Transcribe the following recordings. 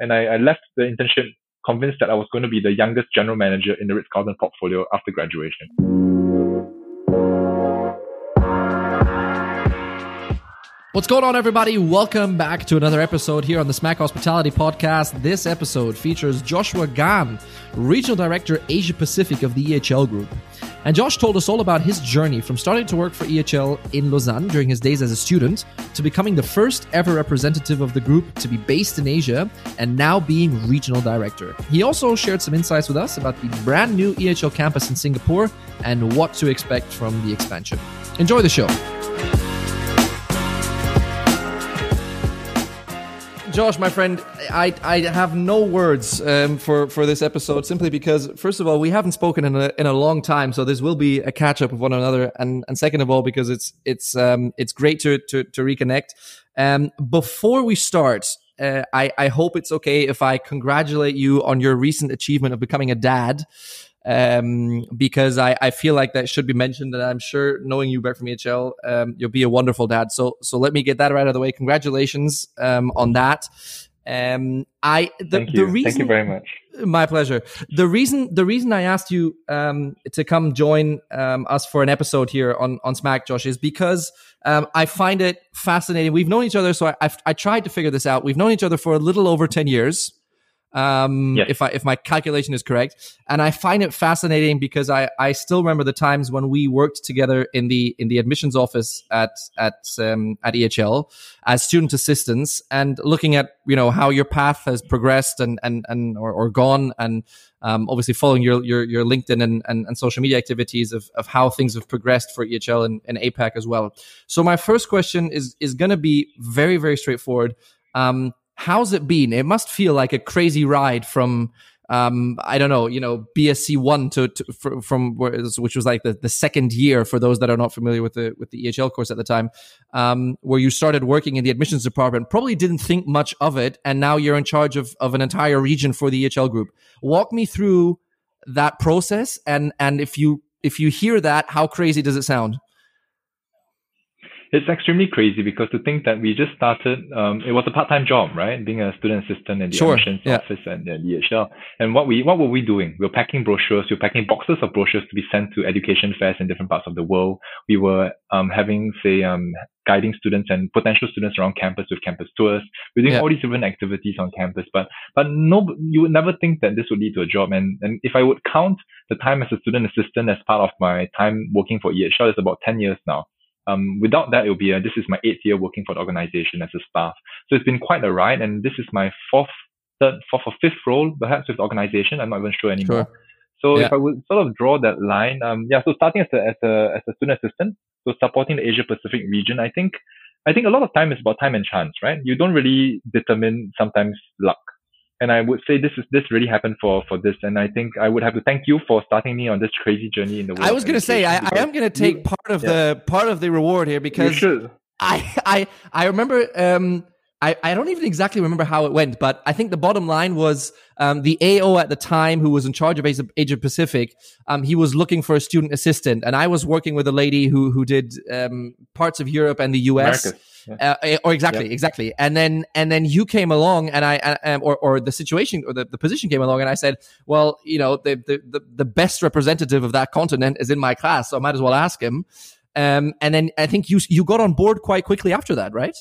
and I, I left the internship convinced that I was going to be the youngest general manager in the Ritz Carlton portfolio after graduation. What's going on, everybody? Welcome back to another episode here on the Smack Hospitality Podcast. This episode features Joshua Gan, Regional Director Asia Pacific of the EHL Group. And Josh told us all about his journey from starting to work for EHL in Lausanne during his days as a student to becoming the first ever representative of the group to be based in Asia and now being regional director. He also shared some insights with us about the brand new EHL campus in Singapore and what to expect from the expansion. Enjoy the show. Josh, my friend, I, I have no words um, for for this episode simply because first of all we haven't spoken in a in a long time, so this will be a catch up of one another, and and second of all because it's it's um it's great to to to reconnect. Um, before we start, uh, I I hope it's okay if I congratulate you on your recent achievement of becoming a dad um, because I, I feel like that should be mentioned. And I'm sure knowing you back from EHL, um, you'll be a wonderful dad. So, so let me get that right out of the way. Congratulations, um, on that. Um, I, the, Thank you. the reason, Thank you very much. my pleasure. The reason, the reason I asked you, um, to come join, um, us for an episode here on, on Smack, Josh, is because, um, I find it fascinating. We've known each other. So I, I've, I tried to figure this out. We've known each other for a little over 10 years um Yes. if i if my calculation is correct and i find it fascinating because i i still remember the times when we worked together in the in the admissions office at at um at ehl as student assistants and looking at you know how your path has progressed and and and or, or gone and um, obviously following your your, your LinkedIn and, and, and social media activities of, of how things have progressed for EHL and, and APAC as well. So my first question is is going to be very very straightforward. Um, how's it been? It must feel like a crazy ride from um, I don't know, you know, BSc one to, to fr- from which was like the, the second year for those that are not familiar with the with the EHL course at the time, um, where you started working in the admissions department. Probably didn't think much of it, and now you're in charge of of an entire region for the EHL group. Walk me through that process, and and if you if you hear that, how crazy does it sound? It's extremely crazy because to think that we just started, um, it was a part-time job, right? Being a student assistant in the Sure, admissions yeah. office at the EHL. And what we, what were we doing? We were packing brochures. We were packing boxes of brochures to be sent to education fairs in different parts of the world. We were, um, having, say, um, guiding students and potential students around campus with campus tours. We're doing Yeah. all these different activities on campus, but, but no, you would never think that this would lead to a job. And, and if I would count the time as a student assistant as part of my time working for EHL, it's about 10 years now. Um, without that, it will be a, this is my eighth year working for the organization as a staff. So it's been quite a ride, and this is my fourth, third, fourth or fifth role perhaps with the organization. I'm not even sure anymore. Sure. So Yeah. if I would sort of draw that line, um, yeah. So starting as a as a as a student assistant, so supporting the Asia Pacific region, I think I think a lot of time is about time and chance, right? You don't really determine sometimes luck. And I would say this is this really happened for for this, and I think I would have to thank you for starting me on this crazy journey in the world. I was going to say I, I am going to take you- part of yeah. the part of the reward here because. I I I remember um I, I don't even exactly remember how it went, but I think the bottom line was um, the AO at the time who was in charge of Asia, Asia Pacific. Um, he was looking for a student assistant, and I was working with a lady who who did um, parts of Europe and the US. Americas. Yeah. Uh, or exactly, exactly, and then and then you came along, and I, um, or or the situation or the, the position came along, and I said, well, you know, the, the the the best representative of that continent is in my class, so I might as well ask him. Um, and then I think you you got on board quite quickly after that, right?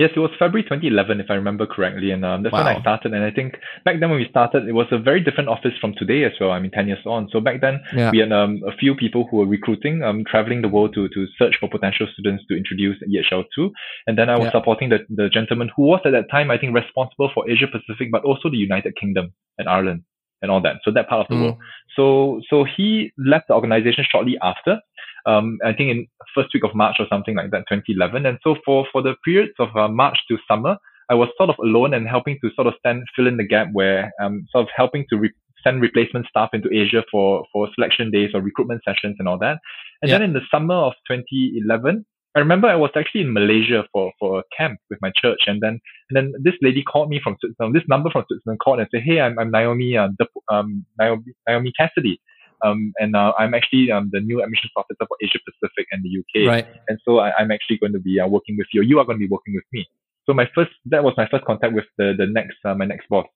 Yes, it was February 2011, if I remember correctly, and um, that's when I started. And I think back then when we started, it was a very different office from today as well. I mean, 10 years on. So back then, Yeah. we had um, a few people who were recruiting, um, traveling the world to to search for potential students to introduce EHL to. And then I was Yeah. supporting the, the gentleman who was at that time, I think, responsible for Asia Pacific, but also the United Kingdom and Ireland and all that. So that part of the Mm. world. So so he left the organization shortly after. Um, I think in first week of March or something like that, 2011. And so for for the periods of uh, March to summer, I was sort of alone and helping to sort of stand fill in the gap where um sort of helping to re- send replacement staff into Asia for for selection days or recruitment sessions and all that. And then in the summer of 2011. I remember I was actually in Malaysia for, for a camp with my church, and then and then this lady called me from Switzerland. This number from Switzerland called and said, "Hey, I'm, I'm Naomi, uh, um, Naomi, Naomi Cassidy, um, and uh, I'm actually um, the new admissions officer for Asia Pacific and the UK. Right. And so I, I'm actually going to be uh, working with you. You are going to be working with me. So my first, that was my first contact with the, the next, uh, my next boss.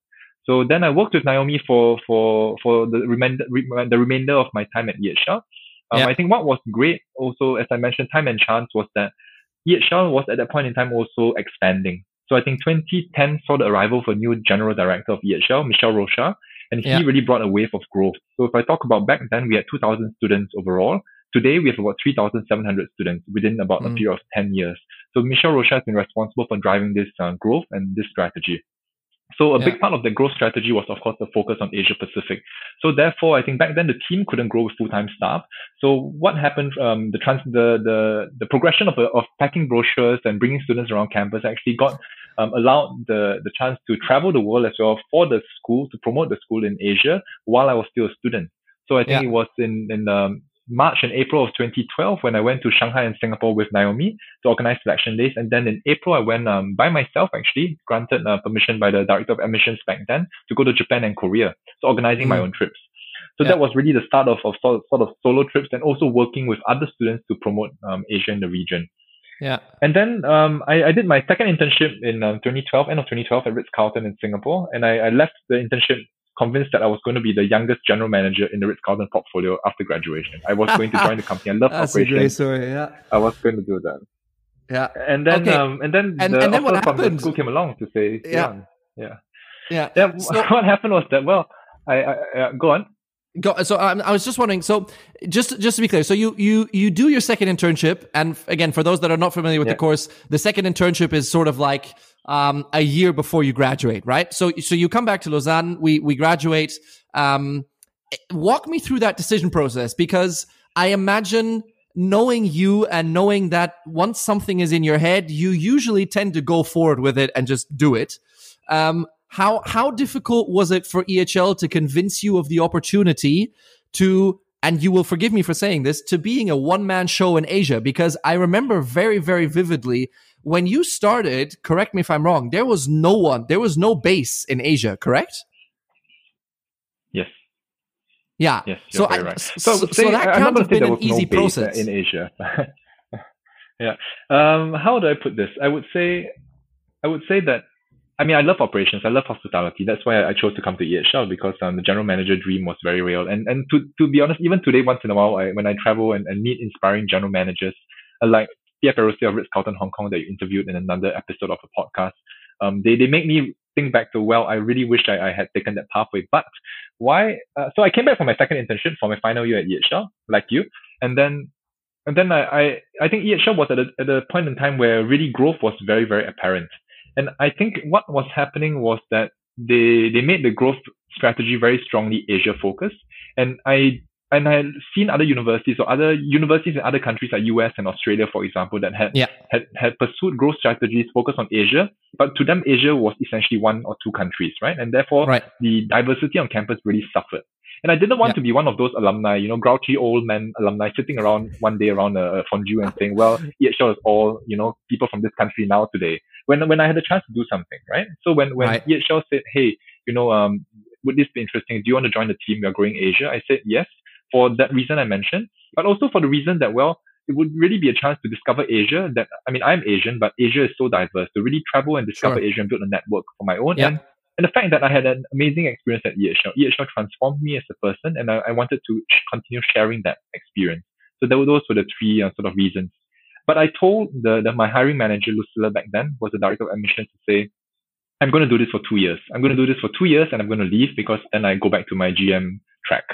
So then I worked with Naomi for, for, for the remainder, the remainder of my time at EHL. Um, yeah. I think what was great also, as I mentioned, time and chance was that EHL was at that point in time also expanding. So I think 2010 saw the arrival of a new general director of EHL, Michel Rochat, and he yeah. really brought a wave of growth. So if I talk about back then, we had 2,000 students overall. Today, we have about 3,700 students within about mm. a period of 10 years. So Michel Rochat has been responsible for driving this uh, growth and this strategy. So a yeah. big part of the growth strategy was, of course, the focus on Asia Pacific. So therefore, I think back then the team couldn't grow with full-time staff. So what happened? Um, the trans, the the the progression of of packing brochures and bringing students around campus actually got um, allowed the the chance to travel the world as well for the school to promote the school in Asia while I was still a student. So I think yeah. it was in in um, March and April of 2012 when I went to Shanghai and Singapore with Naomi to organize selection days. And then in April, I went um, by myself, actually, granted uh, permission by the director of admissions back then to go to Japan and Korea. So organizing mm. my own trips. So yeah. that was really the start of, of sort, of sort of solo trips and also working with other students to promote um, Asia in the region. Yeah. And then um, I, I did my second internship in um, 2012, end of 2012 at Ritz Carlton in Singapore. And I, I left the internship convinced that I was going to be the youngest general manager in the Ritz Carlton portfolio after graduation. I was going to join the company. I love That's operations. Story, yeah. I was going to do that. Yeah. And then, okay. um, and then and, the and then what happened? from the school came along to say, yeah, yeah, yeah. yeah. So, what happened was that, well, I, I uh, go on. Go, so um, I was just wondering. So just just to be clear, so you you you do your second internship, and again, for those that are not familiar with yeah. the course, the second internship is sort of like um, a year before you graduate, right? So so you come back to Lausanne, we we graduate. Um, walk me through that decision process because I imagine knowing you and knowing that once something is in your head, you usually tend to go forward with it and just do it. Um, how how difficult was it for EHL to convince you of the opportunity to and you will forgive me for saying this to being a one man show in Asia because I remember very very vividly when you started correct me if I'm wrong there was no one there was no base in Asia correct Yes. yeah. Yes. so I, right. so, so, so, that can't have been an easy no process in Asia. yeah. Um, how do I put this? I would say, I would say that. I mean, I love operations. I love hospitality. That's why I chose to come to EHL because um, the general manager dream was very real. And and to to be honest, even today, once in a while, I, when I travel and, and meet inspiring general managers, uh, like Pierre Perusset of Ritz Carlton Hong Kong that you interviewed in another episode of a podcast, um, they they make me think back to well, I really wish I, I had taken that pathway, but why? Uh, so I came back for my second internship for my final year at EHL, like you, and then and then I I, I think EHL was at a, at a point in time where really growth was very very apparent, and I think what was happening was that they they made the growth strategy very strongly Asia focused, and I and I had seen other universities or other universities in other countries like US and Australia, for example, that had, yeah. had, had pursued growth strategies focused on Asia. But to them, Asia was essentially one or two countries, right? And therefore, right. the diversity on campus really suffered. And I didn't want yeah. to be one of those alumni, you know, grouchy old men alumni sitting around one day around a, fondue and saying, well, EHL is all, you know, people from this country now today. When, when I had a chance to do something, right? So when, when right. EHL said, hey, you know, um, would this be interesting? Do you want to join the team? We're growing Asia. I said yes for that reason I mentioned, but also for the reason that, well, it would really be a chance to discover Asia that, I mean, I'm Asian, but Asia is so diverse to really travel and discover sure. Asia and build a network for my own. Yeah. And, and the fact that I had an amazing experience at EHL, EHL transformed me as a person and I, I wanted to continue sharing that experience. So those were the three uh, sort of reasons. But I told the, the, my hiring manager, Lucilla, back then, was the director of admissions, to say, I'm going to do this for two years. I'm going to do this for two years and I'm going to leave because then I go back to my GM track.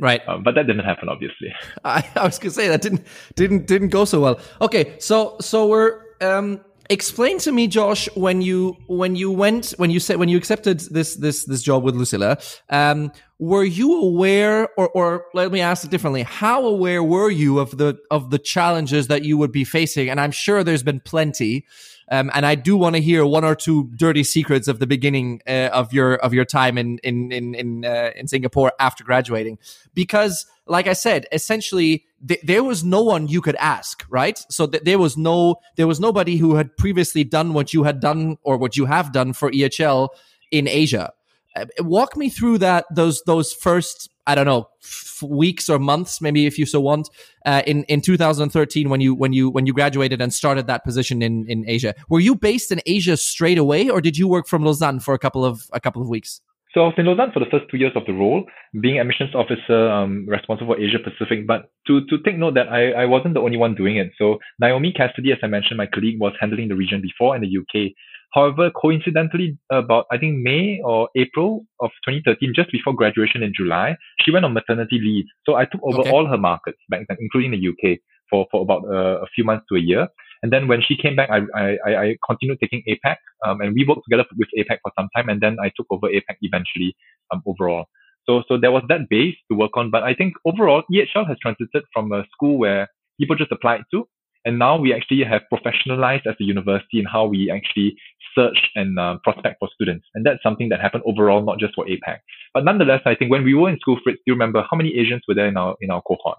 Right. Um, but that didn't happen, obviously. I, I was gonna say that didn't didn't didn't go so well. Okay, so so we're um explain to me josh when you when you went when you said when you accepted this this this job with lucilla um were you aware or or let me ask it differently how aware were you of the of the challenges that you would be facing and i'm sure there's been plenty um, and I do want to hear one or two dirty secrets of the beginning uh, of your of your time in in in in, uh, in Singapore after graduating, because like I said, essentially th- there was no one you could ask, right? So th- there was no there was nobody who had previously done what you had done or what you have done for EHL in Asia. Uh, walk me through that those those first I don't know f- weeks or months, maybe if you so want, uh, in in 2013 when you when you when you graduated and started that position in in Asia. Were you based in Asia straight away, or did you work from Lausanne for a couple of a couple of weeks? So I was in Lausanne for the first two years of the role, being admissions officer, um, responsible for Asia Pacific. But to, to take note that I, I wasn't the only one doing it. So Naomi Cassidy, as I mentioned, my colleague, was handling the region before in the UK. However, coincidentally, about I think May or April of 2013, just before graduation in July, she went on maternity leave. So I took over okay. all her markets back then, including the UK, for, for about uh, a few months to a year. And then when she came back, I, I, I continued taking APAC, um, and we worked together with APAC for some time, and then I took over APAC eventually, um, overall. So, so there was that base to work on. But I think overall, EHL has transited from a school where people just applied to, and now we actually have professionalized as a university in how we actually search and uh, prospect for students. And that's something that happened overall, not just for APAC. But nonetheless, I think when we were in school, Fritz, do you remember how many Asians were there in our, in our cohort?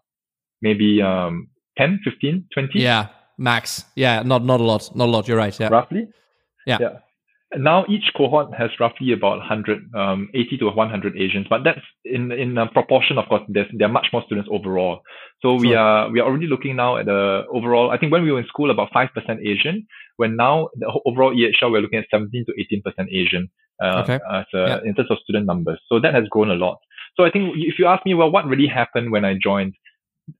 Maybe um, 10, 15, 20? Yeah, max. Yeah, not not a lot. Not a lot. You're right. Yeah. Roughly. Yeah. Yeah. Now each cohort has roughly about 100, um, 80 to 100 Asians, but that's in in a proportion. Of course, there's there are much more students overall. So sure. we are we are already looking now at the overall. I think when we were in school, about five percent Asian. When now the overall EHL, we're looking at 17 to 18 percent Asian uh, okay. as a, yeah. in terms of student numbers. So that has grown a lot. So I think if you ask me, well, what really happened when I joined?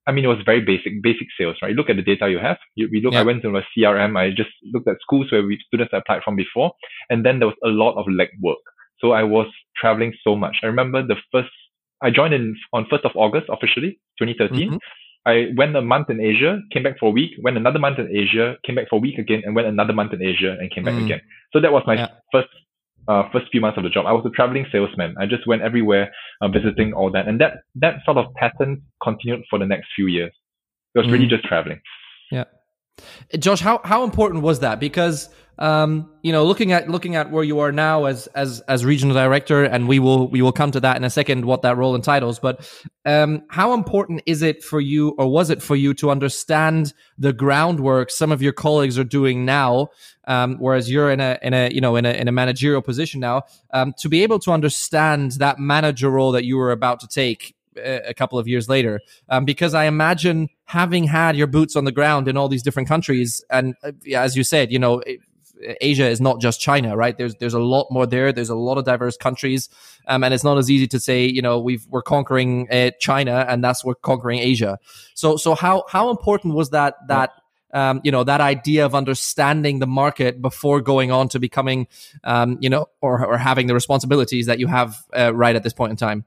I mean, it was very basic, basic sales, right? You look at the data you have. You, we look, yeah. I went to a CRM. I just looked at schools where we, students applied from before. And then there was a lot of legwork. So I was traveling so much. I remember the first, I joined in on 1st of August officially, 2013. Mm-hmm. I went a month in Asia, came back for a week, went another month in Asia, came back for a week again, and went another month in Asia and came back mm. again. So that was my yeah. first uh, first few months of the job. I was a traveling salesman. I just went everywhere, uh, visiting all that, and that that sort of pattern continued for the next few years. It was mm. really just traveling. Yeah, Josh, how how important was that? Because um, you know, looking at looking at where you are now as as as regional director, and we will we will come to that in a second, what that role entitles. But um, how important is it for you, or was it for you, to understand the groundwork some of your colleagues are doing now, um, whereas you're in a in a you know in a in a managerial position now, um, to be able to understand that manager role that you were about to take a couple of years later um, because i imagine having had your boots on the ground in all these different countries and uh, as you said you know Asia is not just China, right? There's there's a lot more there. There's a lot of diverse countries, um, and it's not as easy to say, you know, we've we're conquering uh, China and that's we're conquering Asia. So so how how important was that that um, you know that idea of understanding the market before going on to becoming, um, you know, or or having the responsibilities that you have uh, right at this point in time?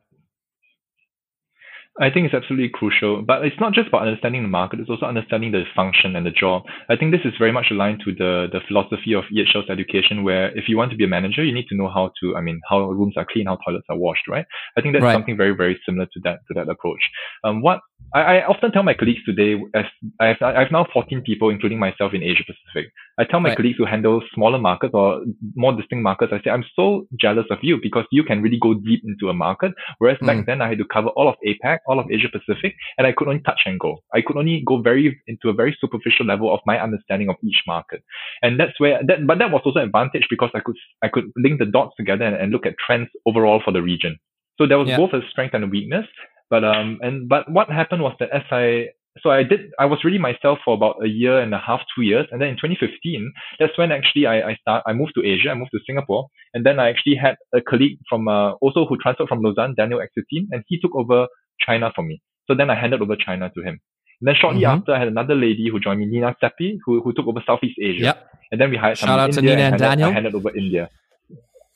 I think it's absolutely crucial, but it's not just about understanding the market, it's also understanding the function and the job. I think this is very much aligned to the, the philosophy of EHL's education, where if you want to be a manager, you need to know how to, I mean, how rooms are clean, how toilets are washed, right? I think that's right. something very, very similar to that, to that approach. Um, what I, I often tell my colleagues today, as I've, I've now 14 people, including myself in Asia Pacific. I tell my right. colleagues who handle smaller markets or more distinct markets, I say, I'm so jealous of you because you can really go deep into a market. Whereas mm. back then I had to cover all of APAC, all of Asia Pacific, and I could only touch and go. I could only go very into a very superficial level of my understanding of each market. And that's where that, but that was also an advantage because I could, I could link the dots together and, and look at trends overall for the region. So there was yeah. both a strength and a weakness. But um and but what happened was that as I so I did I was really myself for about a year and a half, two years, and then in 2015, that's when actually I I start I moved to Asia, I moved to Singapore, and then I actually had a colleague from uh, also who transferred from Lausanne, Daniel Exertine, and he took over China for me. So then I handed over China to him. And then shortly mm-hmm. after, I had another lady who joined me, Nina Seppi, who, who took over Southeast Asia. Yep. And then we hired Shout out India to Nina and, and handed, Daniel. I handed over India.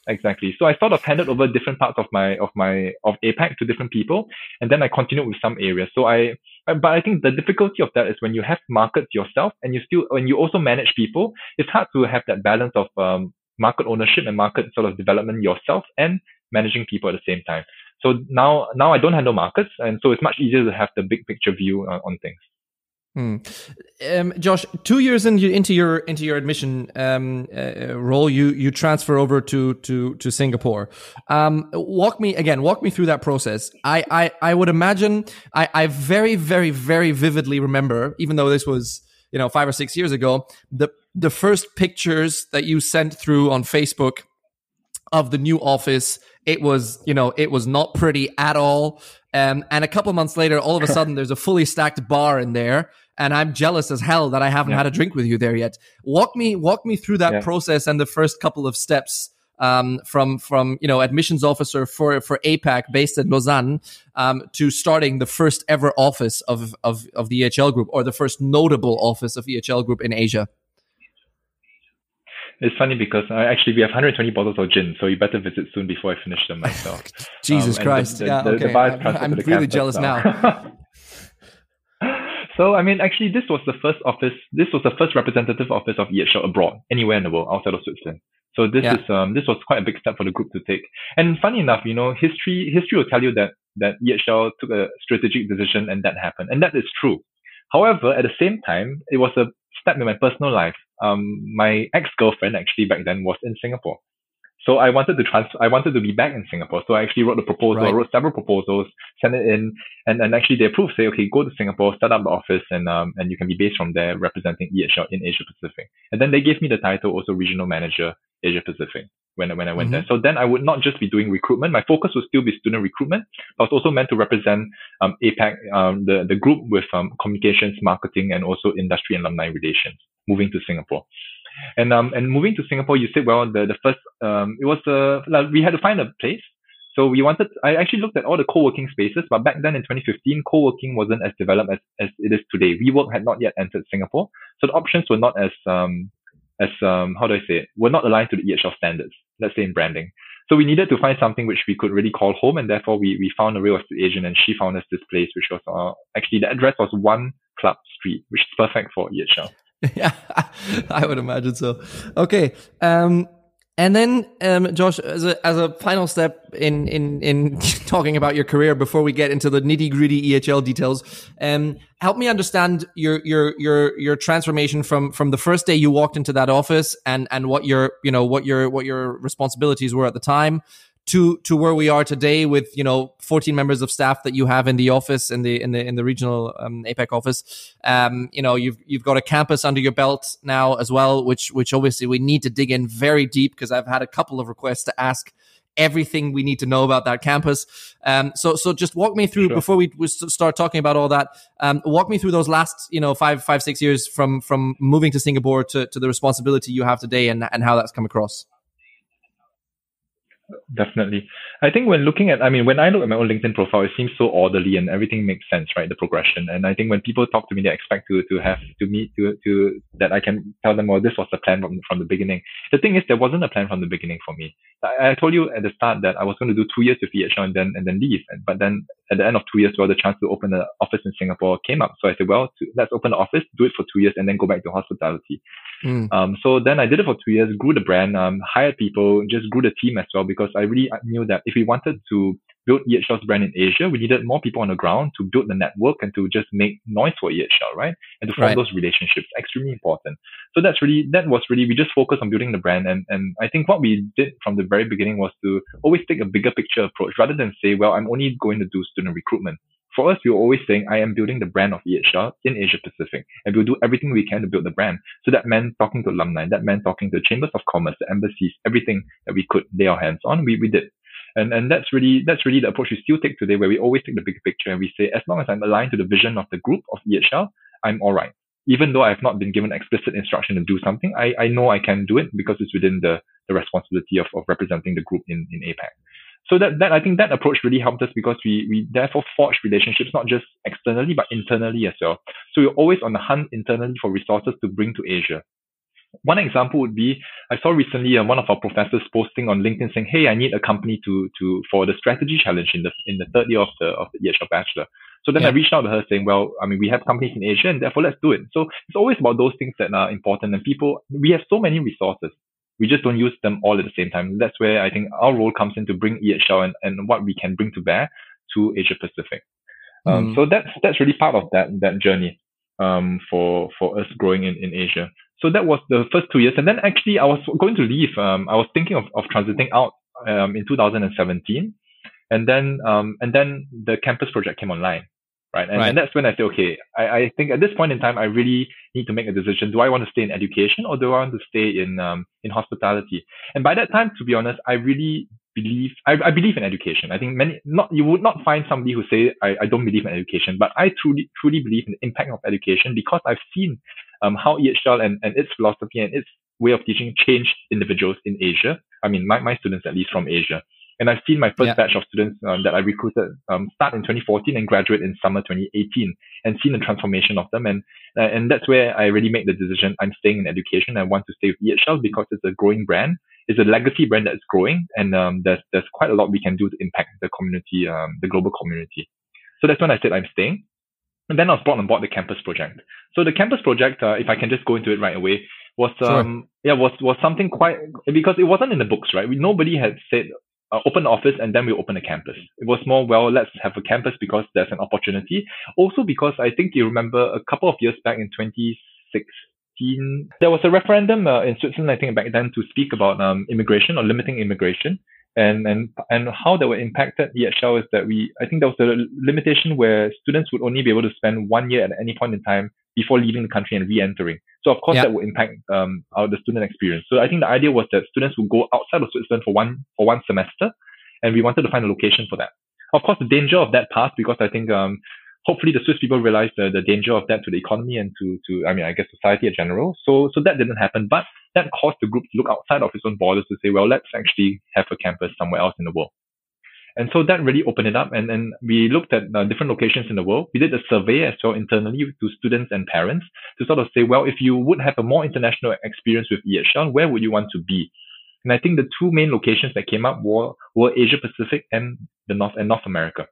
Exactly. So I sort of handed over different parts of my of my of APAC to different people, and then I continued with some areas. So I, but I think the difficulty of that is when you have markets yourself and you still when you also manage people, it's hard to have that balance of um, market ownership and market sort of development yourself and managing people at the same time. So now now I don't handle markets, and so it's much easier to have the big picture view on, on things. Hmm. Um, Josh, two years in, into your into your admission um, uh, role, you you transfer over to to to Singapore. Um, walk me again. Walk me through that process. I I, I would imagine I, I very very very vividly remember, even though this was you know five or six years ago, the the first pictures that you sent through on Facebook of the new office It was, you know, it was not pretty at all. Um, and a couple months later, all of a sudden, there's a fully stacked bar in there, and I'm jealous as hell that I haven't yeah. had a drink with you there yet. Walk me, walk me through that yeah. process and the first couple of steps um, from from you know admissions officer for for APAC based in Lausanne um, to starting the first ever office of, of of the EHL Group or the first notable office of EHL Group in Asia. It's funny because uh, actually we have 120 bottles of gin, so you better visit soon before I finish them myself. Jesus um, Christ! The, the, yeah, the, okay. I'm, I'm really jealous now. now. so I mean, actually, this was the first office. This was the first representative office of EHL abroad, anywhere in the world outside of Switzerland. So this yeah. is um this was quite a big step for the group to take. And funny enough, you know, history history will tell you that that EHL took a strategic decision and that happened, and that is true. However, at the same time, it was a step in my personal life. Um, my ex-girlfriend actually back then was in Singapore. So I wanted to transfer, I wanted to be back in Singapore. So I actually wrote a proposal, right. I wrote several proposals, sent it in, and, and actually they approved, say, okay, go to Singapore, start up the office, and um, and you can be based from there representing EHL in Asia Pacific. And then they gave me the title also regional manager Asia Pacific when, when I went mm-hmm. there. So then I would not just be doing recruitment. My focus would still be student recruitment. I was also meant to represent um, APAC, um, the, the group with um, communications, marketing, and also industry and alumni relations, moving to Singapore. And um and moving to Singapore, you said well the the first um it was uh like we had to find a place. So we wanted I actually looked at all the co-working spaces, but back then in 2015, co-working wasn't as developed as, as it is today. WeWork had not yet entered Singapore, so the options were not as um as um how do I say it were not aligned to the EHL standards. Let's say in branding. So we needed to find something which we could really call home, and therefore we we found a real estate agent, and she found us this place, which was uh, actually the address was One Club Street, which is perfect for EHL. yeah, I would imagine so. Okay. Um, and then, um, Josh, as a, as a final step in, in, in talking about your career before we get into the nitty gritty EHL details, um, help me understand your, your, your, your transformation from, from the first day you walked into that office and, and what your, you know, what your, what your responsibilities were at the time to to where we are today with you know 14 members of staff that you have in the office in the in the in the regional um, APAC office. Um, you know you've you've got a campus under your belt now as well which which obviously we need to dig in very deep because I've had a couple of requests to ask everything we need to know about that campus. Um, so so just walk me through sure. before we, we start talking about all that um, walk me through those last you know five five six years from from moving to Singapore to, to the responsibility you have today and and how that's come across Definitely. I think when looking at, I mean, when I look at my own LinkedIn profile, it seems so orderly and everything makes sense, right? The progression. And I think when people talk to me, they expect to, to have, to meet, to, to, that I can tell them, well, this was the plan from, from the beginning. The thing is, there wasn't a plan from the beginning for me. I, I told you at the start that I was going to do two years with EHL and then, and then leave. But then at the end of two years, well, the chance to open an office in Singapore came up. So I said, well, to, let's open the office, do it for two years and then go back to hospitality. Mm. Um, so then I did it for two years, grew the brand, um, hired people, just grew the team as well because I really knew that if we wanted to build EHL's brand in Asia, we needed more people on the ground to build the network and to just make noise for EHL, right? And to form right. those relationships, extremely important. So that's really, that was really, we just focused on building the brand. And, and I think what we did from the very beginning was to always take a bigger picture approach rather than say, well, I'm only going to do student recruitment for us, we were always saying, I am building the brand of EHL in Asia Pacific, and we'll do everything we can to build the brand. So that meant talking to alumni, that meant talking to chambers of commerce, the embassies, everything that we could lay our hands on, we, we did. And, and that's really, that's really the approach we still take today, where we always take the big picture and we say, as long as I'm aligned to the vision of the group of EHL, I'm all right. Even though I have not been given explicit instruction to do something, I, I know I can do it because it's within the, the responsibility of, of representing the group in, in APAC so that, that I think that approach really helped us because we we therefore forged relationships not just externally but internally as well. So we're always on the hunt internally for resources to bring to Asia. One example would be I saw recently uh, one of our professors posting on LinkedIn saying, "Hey, I need a company to to for the strategy challenge in the in the third year of the of the EHL bachelor." So then yeah. I reached out to her saying, "Well, I mean, we have companies in Asia, and therefore let's do it." So it's always about those things that are important, and people we have so many resources we just don't use them all at the same time. That's where I think our role comes in to bring EHL and, and what we can bring to bear to Asia Pacific. Um, mm. So that's that's really part of that that journey um, for for us growing in, in Asia. So that was the first two years, and then actually I was going to leave. Um, I was thinking of, of transiting out um, in 2017, and then um, and then the campus project came online right? And, right. and that's when I say, okay, I, I think at this point in time, I really need to make a decision. Do I want to stay in education or do I want to stay in um, in hospitality? And by that time, to be honest, I really believe I, I believe in education. I think many not you would not find somebody who say I, I don't believe in education, but I truly truly believe in the impact of education because I've seen um, how EHL and, and its philosophy and its way of teaching changed individuals in Asia. I mean, my, my students at least from Asia. And I've seen my first yeah. batch of students um, that I recruited um, start in 2014 and graduate in summer 2018 and seen the transformation of them. And, uh, and that's where I really made the decision. I'm staying in education. I want to stay with EHL because it's a growing brand. It's a legacy brand that's growing and um, there's, there's quite a lot we can do to impact the community, um, the global community. So that's when I said I'm staying. And then I was brought on board the campus project. So the campus project, uh, if I can just go into it right away, was um sure. yeah was was something quite because it wasn't in the books, right? We, nobody had said uh, open office and then we open a campus. It was more well, let's have a campus because there's an opportunity. Also because I think you remember a couple of years back in 2016, there was a referendum uh, in Switzerland, I think back then, to speak about um, immigration or limiting immigration and and and how that were impacted EHL is that we I think there was a limitation where students would only be able to spend one year at any point in time before leaving the country and re-entering. So of course that would impact um our the student experience. So I think the idea was that students would go outside of Switzerland for one for one semester, and we wanted to find a location for that. Of course, the danger of that passed because I think um hopefully the Swiss people realized the, the danger of that to the economy and to, to I mean I guess society in general. So so that didn't happen. But that caused the group to look outside of its own borders to say, well, let's actually have a campus somewhere else in the world. And so that really opened it up. And, and we looked at uh, different locations in the world. We did a survey as well internally to students and parents to sort of say, well, if you would have a more international experience with EHL, where would you want to be? And I think the two main locations that came up were, were Asia Pacific and the North and North America.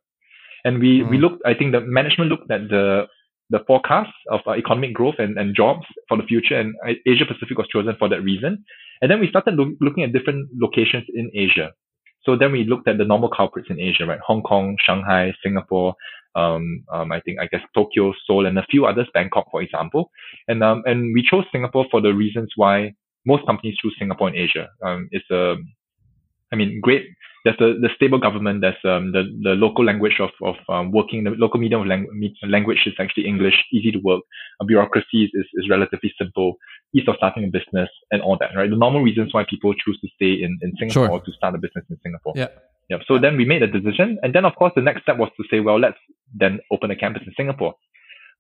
And we, mm. we looked, I think the management looked at the the forecast of uh, economic growth and, and jobs for the future, and uh, Asia Pacific was chosen for that reason. And then we started lo- looking at different locations in Asia. So then we looked at the normal culprits in Asia, right? Hong Kong, Shanghai, Singapore, um, um, I think I guess Tokyo, Seoul, and a few others, Bangkok, for example. And um, and we chose Singapore for the reasons why most companies choose Singapore in Asia. Um, it's a, I mean, great there's the, the stable government. There's um, the, the local language of, of um, working, the local medium of lang- language is actually English, easy to work. Uh, bureaucracy is, is relatively simple, ease of starting a business and all that, right? The normal reasons why people choose to stay in, in Singapore sure. to start a business in Singapore. Yeah. Yeah. So then we made a decision. And then, of course, the next step was to say, well, let's then open a campus in Singapore.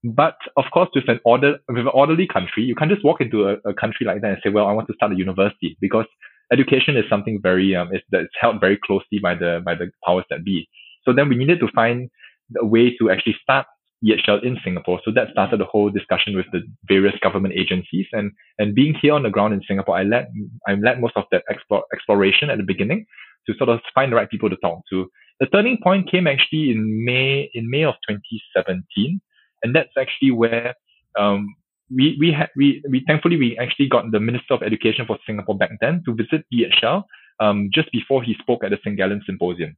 But of course, with an order, with an orderly country, you can't just walk into a, a country like that and say, well, I want to start a university because education is something very um, it's, that's held very closely by the by the powers that be. So then we needed to find a way to actually start EHL in Singapore. So that started the whole discussion with the various government agencies. And and being here on the ground in Singapore, I led I led most of that explore, exploration at the beginning to sort of find the right people to talk to. The turning point came actually in May in May of 2017, and that's actually where um, we we had we we thankfully we actually got the Minister of Education for Singapore back then to visit EHL um just before he spoke at the St. Gallen Symposium.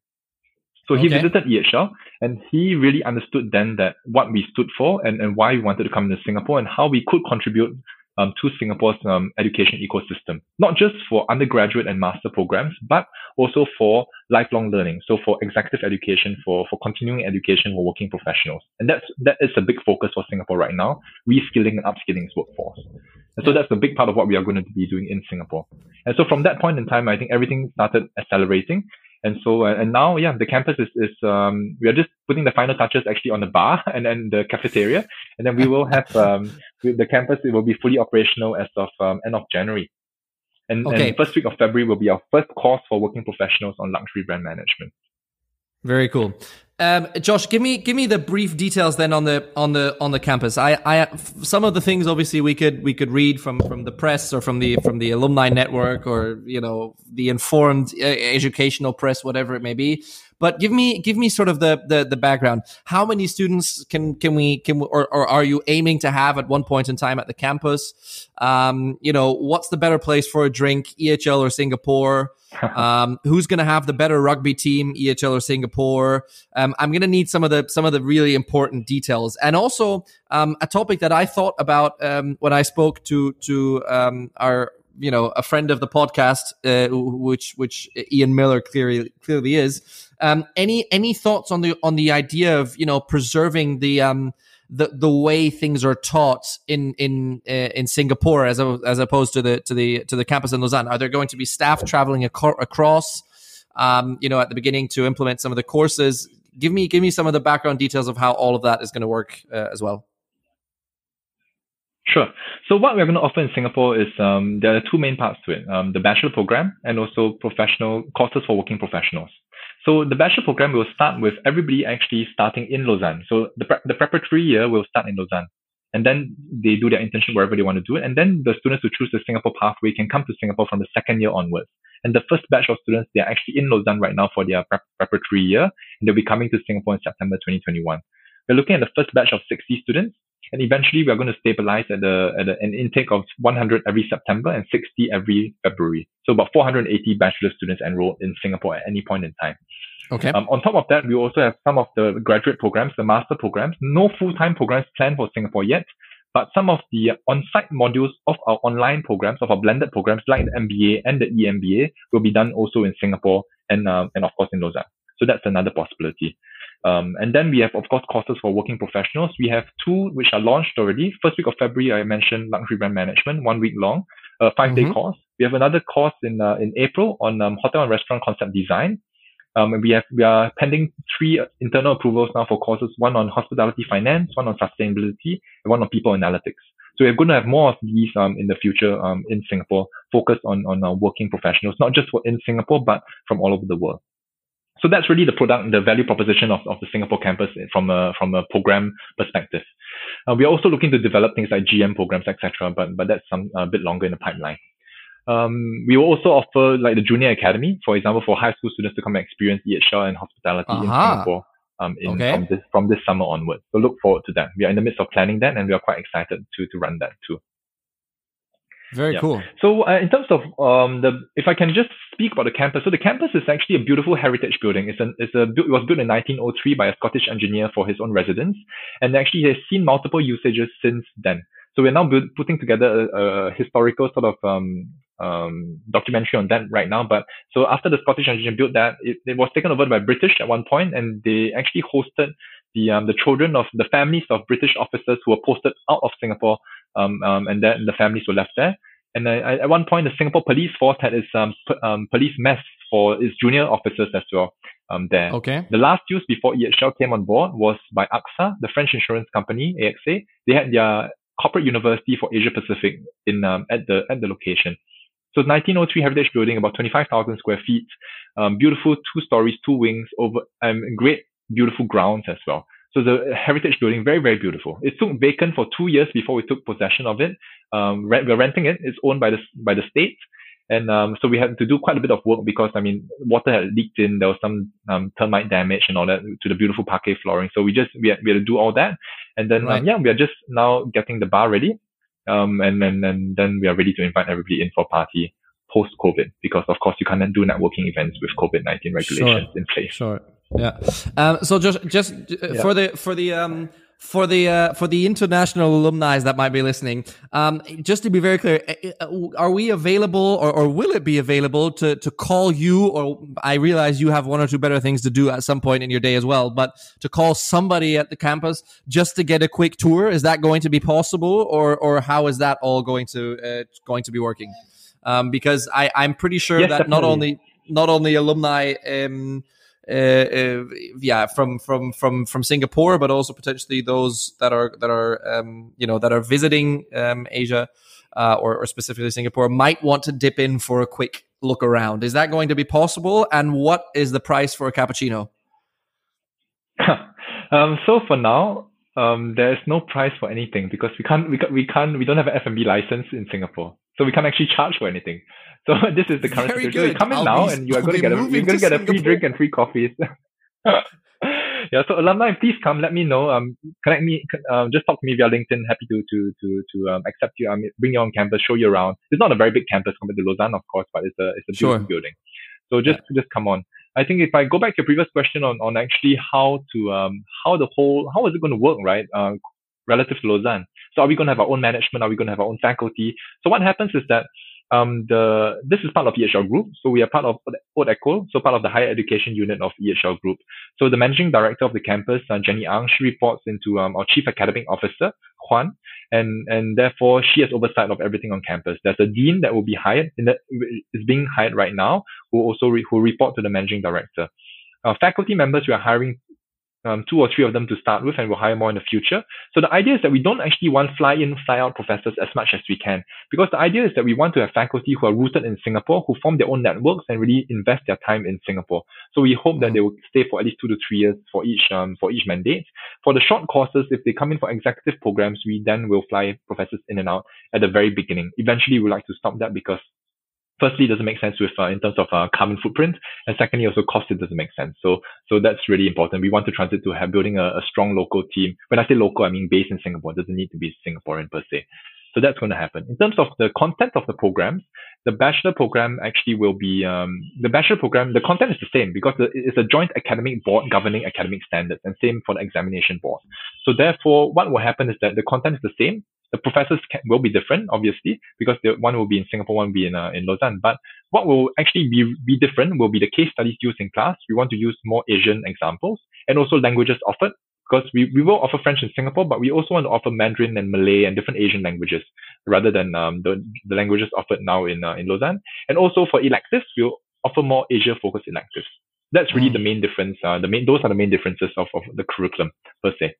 So he okay. visited EHL and he really understood then that what we stood for and, and why we wanted to come to Singapore and how we could contribute um, to Singapore's um, education ecosystem, not just for undergraduate and master programs, but also for lifelong learning. So for executive education, for, for continuing education for working professionals. And that's, that is a big focus for Singapore right now, reskilling and upskilling its workforce. And so that's a big part of what we are going to be doing in Singapore. And so from that point in time, I think everything started accelerating. And so, uh, and now, yeah, the campus is, is, um, we are just putting the final touches actually on the bar and then the cafeteria. And then we will have, um, the campus, it will be fully operational as of, um, end of January. And, okay. and first week of February will be our first course for working professionals on luxury brand management. Very cool. Um, Josh, give me give me the brief details then on the on the on the campus. I, I some of the things obviously we could we could read from from the press or from the from the alumni network or you know the informed uh, educational press, whatever it may be. But give me give me sort of the the, the background. How many students can can we can or, or are you aiming to have at one point in time at the campus? Um, you know, what's the better place for a drink, EHL or Singapore? um, who's going to have the better rugby team, EHL or Singapore? Um, I'm going to need some of the some of the really important details, and also um, a topic that I thought about um, when I spoke to to um, our you know a friend of the podcast, uh, which which Ian Miller clearly clearly is. Um, any any thoughts on the on the idea of you know preserving the um, the the way things are taught in in uh, in Singapore as a, as opposed to the to the to the campus in Lausanne? Are there going to be staff traveling ac- across? um, you know, at the beginning to implement some of the courses. Give me give me some of the background details of how all of that is going to work uh, as well. Sure. So what we're going to offer in Singapore is um, there are two main parts to it: um, the bachelor program and also professional courses for working professionals. So the bachelor program will start with everybody actually starting in Lausanne. So the pre- the preparatory year will start in Lausanne, and then they do their internship wherever they want to do it, and then the students who choose the Singapore pathway can come to Singapore from the second year onwards. And the first batch of students they are actually in Lausanne right now for their pre- preparatory year, and they'll be coming to Singapore in September 2021. We're looking at the first batch of 60 students and eventually, we are going to stabilize at, the, at the, an intake of 100 every September and 60 every February. So about 480 bachelor students enrolled in Singapore at any point in time. Okay. Um, on top of that, we also have some of the graduate programs, the master programs. No full-time programs planned for Singapore yet, but some of the on-site modules of our online programs, of our blended programs, like the MBA and the EMBA, will be done also in Singapore and um, and of course in Lausanne. So that's another possibility. Um, and then we have, of course, courses for working professionals. We have two which are launched already. First week of February, I mentioned luxury brand management, one week long, a five day mm-hmm. course. We have another course in uh, in April on um, hotel and restaurant concept design. Um, and we have we are pending three internal approvals now for courses: one on hospitality finance, one on sustainability, and one on people analytics. So we're going to have more of these um, in the future um, in Singapore, focused on on uh, working professionals, not just for in Singapore but from all over the world so that's really the product, the value proposition of, of the Singapore campus from a from a program perspective. Uh, we are also looking to develop things like GM programs, etc. But but that's some a bit longer in the pipeline. Um, we will also offer like the junior academy, for example, for high school students to come and experience EHL and hospitality uh-huh. in Singapore. Um, in, okay. from this from this summer onwards. So look forward to that. We are in the midst of planning that, and we are quite excited to to run that too. Very yeah. cool. So uh, in terms of um, the, if I can just speak about the campus. So the campus is actually a beautiful heritage building. It's, an, it's a, it was built in 1903 by a Scottish engineer for his own residence, and actually has seen multiple usages since then. So we're now build, putting together a, a, historical sort of um, um, documentary on that right now. But so after the Scottish engineer built that, it, it was taken over by British at one point, and they actually hosted the um, the children of the families of British officers who were posted out of Singapore, um, um, and then the families were left there. And uh, at one point, the Singapore Police Force had its um, p- um, police mess for its junior officers as well um, there. Okay. The last use before EHL came on board was by AXA, the French insurance company, AXA. They had their corporate university for Asia Pacific in um, at the at the location. So 1903 Heritage Building, about 25,000 square feet, um, beautiful two stories, two wings, over um, great beautiful grounds as well. So the heritage building, very, very beautiful. It took vacant for two years before we took possession of it. Um, rent, we're renting it. It's owned by the, by the state. And um, so we had to do quite a bit of work because, I mean, water had leaked in. There was some um, termite damage and all that to the beautiful parquet flooring. So we just, we had, we had to do all that. And then, um, right. um, yeah, we are just now getting the bar ready. Um, and, and, and then we are ready to invite everybody in for a party post COVID because, of course, you can't do networking events with COVID 19 regulations sure. in place. Sure. Yeah. Um, so just just uh, yeah. for the for the um for the uh, for the international alumni that might be listening, um, just to be very clear, uh, uh, are we available or, or will it be available to to call you? Or I realize you have one or two better things to do at some point in your day as well, but to call somebody at the campus just to get a quick tour is that going to be possible, or or how is that all going to uh, going to be working? Um, because I I'm pretty sure yes, that definitely. not only not only alumni um, yeah, from from from from Singapore, but also potentially those that are that are um, you know that are visiting um, Asia uh, or, or specifically Singapore might want to dip in for a quick look around. Is that going to be possible? And what is the price for a cappuccino? um, so for now, um, there is no price for anything because we can't we, we can't we don't have an F&B license in Singapore, so we can't actually charge for anything. So this is the current Very situation. Good. come in I'll now, be, and you are going to get a you're going to get a free drink and free coffees. yeah, so alumni, please come. Let me know. Um, connect me. Um, just talk to me via LinkedIn. Happy to to to to um, accept you. Mean, bring you on campus, show you around. It's not a very big campus compared to Lausanne, of course, but it's a it's a beautiful sure. building. So just yeah. just come on. I think if I go back to your previous question on on actually how to um how the whole how is it going to work, right? Uh, relative to Lausanne. So are we going to have our own management? Are we going to have our own faculty? So what happens is that um, the this is part of EHL Group. So we are part of Haute Ecole, so part of the higher education unit of EHL Group. So the managing director of the campus, uh, Jenny Ang, she reports into um, our chief academic officer, Juan, and and therefore she has oversight of everything on campus. There's a dean that will be hired in the is being hired right now, who also re, who report to the managing director. Uh, faculty members we are hiring um, two or three of them to start with, and we'll hire more in the future. So the idea is that we don't actually want fly in, fly out professors as much as we can, because the idea is that we want to have faculty who are rooted in Singapore, who form their own networks and really invest their time in Singapore. So we hope that they will stay for at least two to three years for each um, for each mandate. For the short courses, if they come in for executive programs, we then will fly professors in and out at the very beginning. Eventually, we'd like to stop that because firstly, it doesn't make sense with uh, in terms of uh, carbon footprint, and secondly, also cost it doesn't make sense. So so that's really important. We want to transit to have building a, a strong local team. When I say local, I mean based in Singapore. It doesn't need to be Singaporean per se. So that's going to happen. In terms of the content of the programs, the bachelor program actually will be um, the bachelor program. The content is the same because it's a joint academic board governing academic standards, and same for the examination board. So therefore, what will happen is that the content is the same, the professors can, will be different, obviously, because the one will be in Singapore, one will be in uh, in Lausanne. But what will actually be be different will be the case studies used in class. We want to use more Asian examples and also languages offered because we, we will offer French in Singapore, but we also want to offer Mandarin and Malay and different Asian languages rather than um, the, the languages offered now in uh, in Lausanne. And also for electives, we'll offer more Asia focused electives. That's really mm. the main difference. Uh, the main those are the main differences of, of the curriculum per se.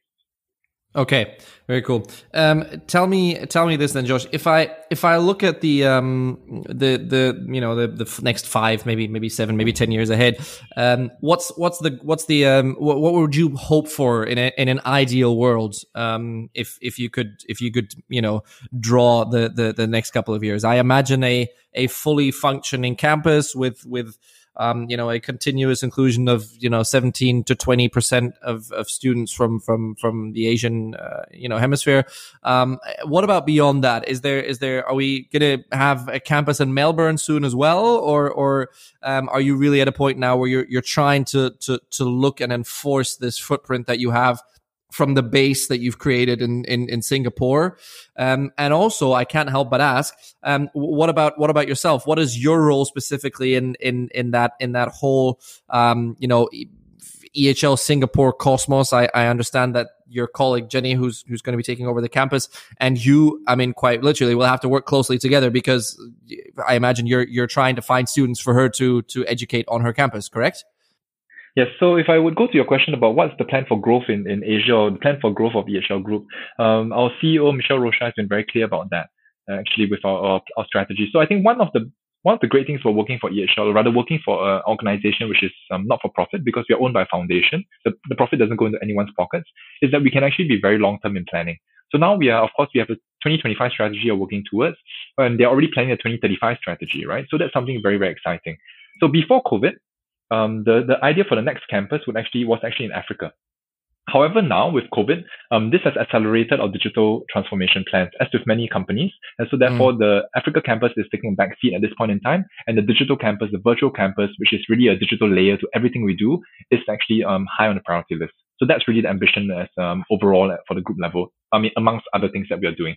Okay, very cool. Um, tell me, tell me this then, Josh. If I if I look at the um, the the you know the the next five, maybe maybe seven, maybe ten years ahead, um, what's what's the what's the um, what, what would you hope for in a, in an ideal world? Um, if if you could if you could you know draw the the the next couple of years, I imagine a a fully functioning campus with with um, you know, a continuous inclusion of, you know, 17 to 20% of, of students from, from, from the Asian, uh, you know, hemisphere. Um, what about beyond that? Is there, is there, are we going to have a campus in Melbourne soon as well? Or, or, um, are you really at a point now where you're, you're trying to, to, to look and enforce this footprint that you have from the base that you've created in in, in Singapore. Um, and also, I can't help but ask, um, what about what about yourself? What is your role specifically in in in that in that whole um, you know EHL Singapore Cosmos? I, I understand that your colleague Jenny, who's who's going to be taking over the campus, and you, I mean, quite literally, will have to work closely together because I imagine you're you're trying to find students for her to to educate on her campus, correct? Yes. So if I would go to your question about what's the plan for growth in, in Asia or the plan for growth of EHL Group, um, our CEO Michel Rochat has been very clear about that uh, actually with our, our, our strategy. So I think one of the one of the great things for working for EHL, or rather working for an organization which is um, not for profit because we are owned by a foundation, the, the profit doesn't go into anyone's pockets, is that we can actually be very long term in planning. So now we are, of course, we have a 2025 strategy we're working towards, and they're already planning a 2035 strategy, right? So that's something very, very exciting. So before COVID, um, the, the idea for the next campus would actually was actually in Africa. However, now with COVID, um, this has accelerated our digital transformation plans, as with many companies. And so therefore, mm. the Africa campus is taking a back seat at this point in time. And the digital campus, the virtual campus, which is really a digital layer to everything we do, is actually um, high on the priority list. So that's really the ambition as um, overall for the group level. I mean, amongst other things that we are doing.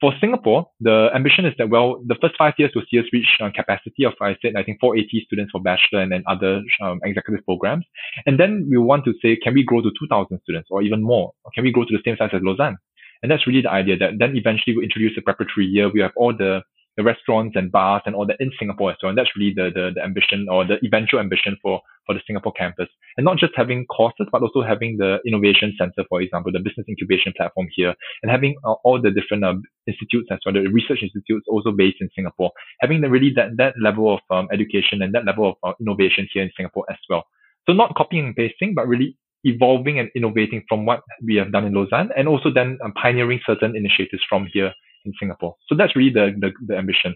For Singapore, the ambition is that, well, the first five years will see us reach uh, capacity of, I said, I think 480 students for bachelor and then other um, executive programs. And then we want to say, can we grow to 2,000 students or even more? Or can we grow to the same size as Lausanne? And that's really the idea that then eventually we introduce a preparatory year. We have all the the restaurants and bars and all that in Singapore as well. And that's really the, the, the ambition or the eventual ambition for, for the Singapore campus. And not just having courses, but also having the innovation center, for example, the business incubation platform here, and having uh, all the different uh, institutes as well, the research institutes also based in Singapore, having the, really that, that level of um, education and that level of uh, innovation here in Singapore as well. So not copying and pasting, but really evolving and innovating from what we have done in Lausanne and also then um, pioneering certain initiatives from here in Singapore. So that's really the, the, the ambition.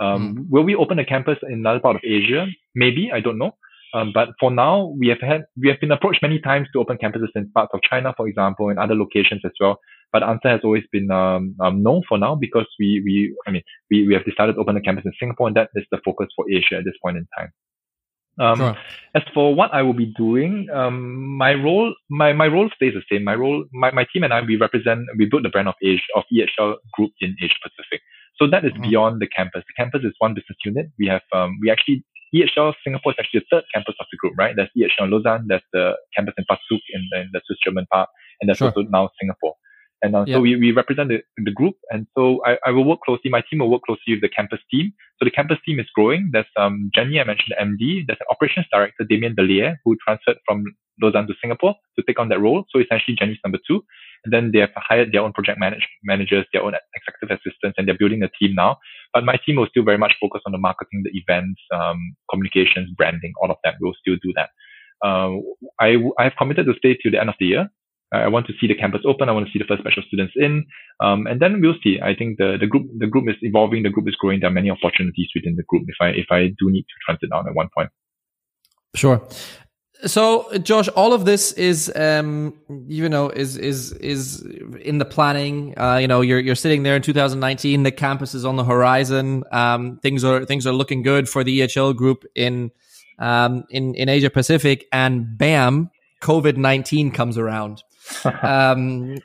Um, mm. Will we open a campus in another part of Asia? Maybe, I don't know. Um, but for now, we have had, we have been approached many times to open campuses in parts of China, for example, and other locations as well. But the answer has always been, um, um, no for now because we, we, I mean, we, we have decided to open a campus in Singapore and that is the focus for Asia at this point in time. Um, sure. As for what I will be doing, um, my role, my, my role stays the same. My role, my, my team and I, we represent, we build the brand of Asia, of EHL Group in Asia Pacific. So that is mm-hmm. beyond the campus. The campus is one business unit. We have, um, we actually, EHL Singapore is actually the third campus of the group, right? There's EHL Lausanne, there's the campus in Passugg in, in the Swiss German part, and there's sure. also now Singapore. And uh, Yeah. so we, we represent the, the group. And so I, I will work closely, my team will work closely with the campus team. So the campus team is growing. There's um, Jenny, I mentioned the MD. There's an operations director, Damien Delier, who transferred from Lausanne to Singapore to take on that role. So essentially Jenny's number two. And then they have hired their own project manage, managers, their own executive assistants, and they're building a team now. But my team will still very much focus on the marketing, the events, um, communications, branding, all of that. We'll still do that. Uh, I, I have committed to stay till the end of the year. I want to see the campus open. I want to see the first batch of students in, um, and then we'll see. I think the, the group the group is evolving. The group is growing. There are many opportunities within the group. If I if I do need to transit out at one point. Sure. So, Josh, all of this is, um, you know, is is is in the planning. Uh, you know, you're you're sitting there in 2019. The campus is on the horizon. Um, things are things are looking good for the EHL group in um, in in Asia Pacific, and bam, COVID 19 comes around. um,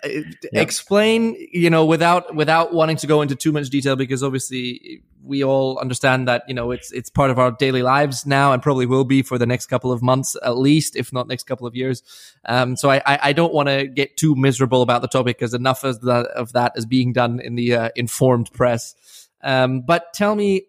explain, you know, without without wanting to go into too much detail, because obviously we all understand that you know it's it's part of our daily lives now, and probably will be for the next couple of months at least, if not next couple of years. Um, so I I, I don't want to get too miserable about the topic, because enough of that of that is being done in the uh, informed press. Um, but tell me,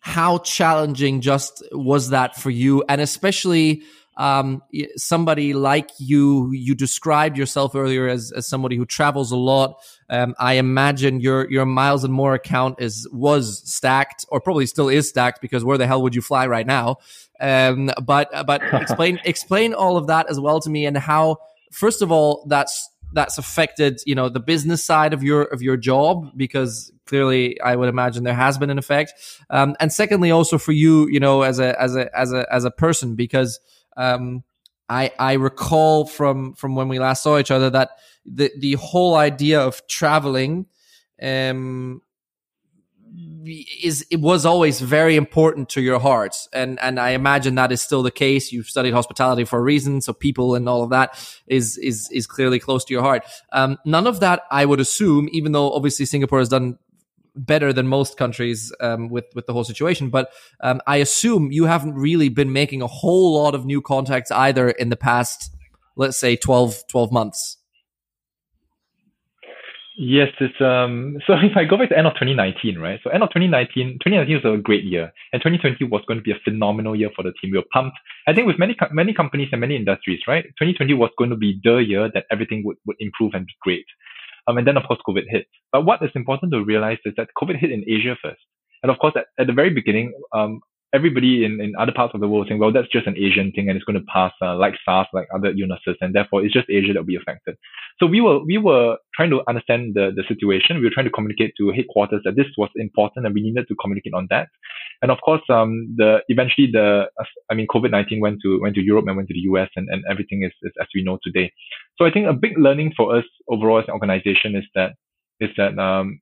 how challenging just was that for you, and especially um, somebody like you, you described yourself earlier as, as somebody who travels a lot. Um, I imagine your, your miles and more account is, was stacked or probably still is stacked because where the hell would you fly right now? Um, but, but explain, explain all of that as well to me and how, first of all, that's, that's affected, you know, the business side of your, of your job because clearly I would imagine there has been an effect. Um, and secondly, also for you, you know, as a, as a, as a, as a person, because, um, I I recall from from when we last saw each other that the the whole idea of traveling um is it was always very important to your heart and and I imagine that is still the case. You've studied hospitality for a reason so people and all of that is is is clearly close to your heart. Um none of that I would assume even though obviously Singapore has done better than most countries um, with with the whole situation. But um, I assume you haven't really been making a whole lot of new contacts either in the past, let's say 12, 12 months. Yes, it's um. So if I go back to end of 2019, right? So end of 2019, 2019 was a great year, and 2020 was going to be a phenomenal year for the team. We were pumped. I think with many many companies and many industries, right? 2020 was going to be the year that everything would, would improve and be great. Um, and then of course COVID hit. But what is important to realize is that COVID hit in Asia first. And of course, at, at the very beginning, um, everybody in, in other parts of the world saying, well, that's just an Asian thing and it's going to pass uh, like SARS, like other illnesses, and therefore it's just Asia that will be affected. So we were we were trying to understand the, the situation. We were trying to communicate to headquarters that this was important and we needed to communicate on that. And of course, um, the eventually the I mean COVID nineteen went to went to Europe and went to the US and, and everything is, is as we know today. So I think a big learning for us overall as an organization is that is that um,